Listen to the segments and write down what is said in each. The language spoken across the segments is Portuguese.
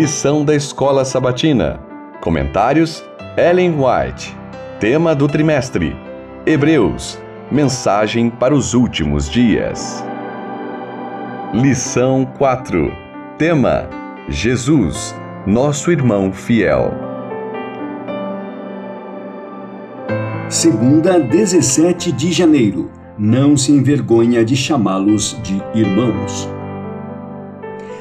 Lição da Escola Sabatina. Comentários: Ellen White. Tema do trimestre: Hebreus. Mensagem para os últimos dias. Lição 4. Tema: Jesus, nosso irmão fiel. Segunda, 17 de janeiro. Não se envergonha de chamá-los de irmãos.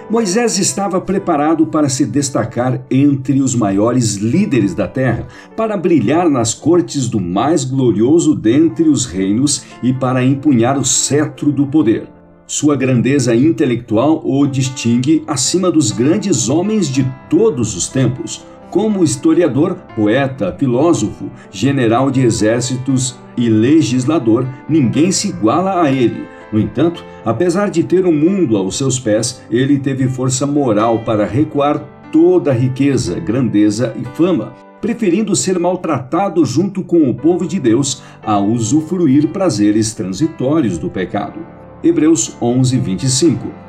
Moisés estava preparado para se destacar entre os maiores líderes da terra, para brilhar nas cortes do mais glorioso dentre os reinos e para empunhar o cetro do poder. Sua grandeza intelectual o distingue acima dos grandes homens de todos os tempos. Como historiador, poeta, filósofo, general de exércitos e legislador, ninguém se iguala a ele no entanto, apesar de ter o um mundo aos seus pés, ele teve força moral para recuar toda a riqueza, grandeza e fama, preferindo ser maltratado junto com o povo de Deus a usufruir prazeres transitórios do pecado. Hebreus 11, 25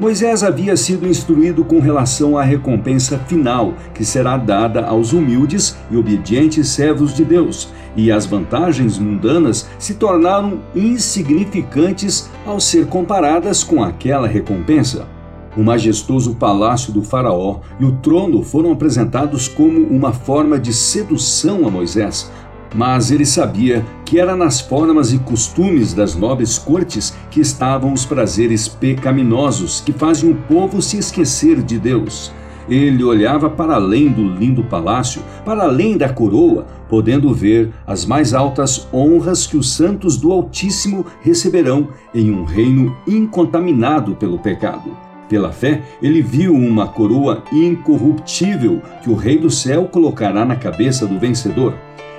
Moisés havia sido instruído com relação à recompensa final que será dada aos humildes e obedientes servos de Deus, e as vantagens mundanas se tornaram insignificantes ao ser comparadas com aquela recompensa. O majestoso palácio do Faraó e o trono foram apresentados como uma forma de sedução a Moisés, mas ele sabia que era nas formas e costumes das nobres cortes que estavam os prazeres pecaminosos que fazem o povo se esquecer de Deus. Ele olhava para além do lindo palácio, para além da coroa, podendo ver as mais altas honras que os santos do Altíssimo receberão em um reino incontaminado pelo pecado. Pela fé, ele viu uma coroa incorruptível que o Rei do céu colocará na cabeça do vencedor.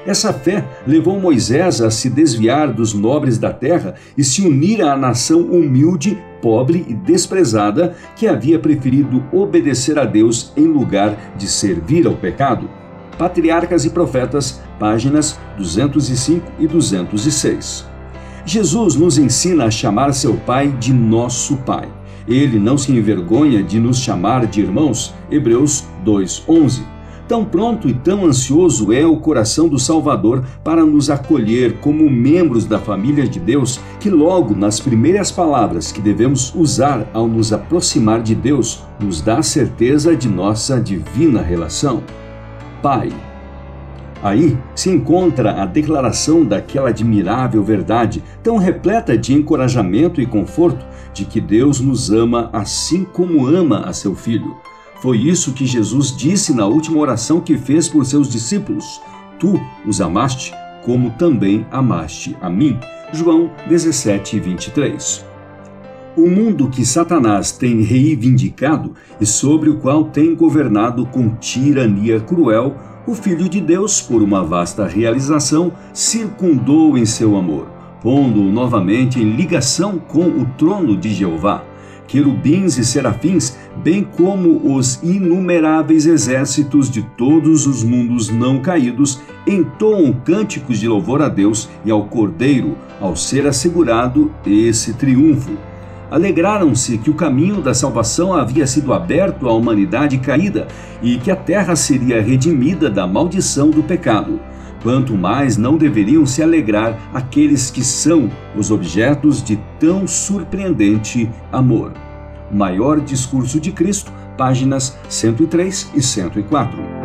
Essa fé levou Moisés a se desviar dos nobres da terra e se unir à nação humilde, pobre e desprezada que havia preferido obedecer a Deus em lugar de servir ao pecado. Patriarcas e Profetas, páginas 205 e 206. Jesus nos ensina a chamar seu Pai de nosso Pai. Ele não se envergonha de nos chamar de irmãos. Hebreus 2:11. Tão pronto e tão ansioso é o coração do Salvador para nos acolher como membros da família de Deus, que logo nas primeiras palavras que devemos usar ao nos aproximar de Deus, nos dá a certeza de nossa divina relação. Pai. Aí se encontra a declaração daquela admirável verdade, tão repleta de encorajamento e conforto, de que Deus nos ama assim como ama a seu Filho. Foi isso que Jesus disse na última oração que fez por seus discípulos: Tu os amaste, como também amaste a mim. João 17, 23. O mundo que Satanás tem reivindicado e sobre o qual tem governado com tirania cruel, o Filho de Deus, por uma vasta realização, circundou em seu amor, pondo-o novamente em ligação com o trono de Jeová querubins e serafins, bem como os inumeráveis exércitos de todos os mundos não caídos, entoam cânticos de louvor a Deus e ao Cordeiro, ao ser assegurado esse triunfo. Alegraram-se que o caminho da salvação havia sido aberto à humanidade caída e que a terra seria redimida da maldição do pecado quanto mais não deveriam se alegrar aqueles que são os objetos de tão surpreendente amor. Maior Discurso de Cristo, páginas 103 e 104.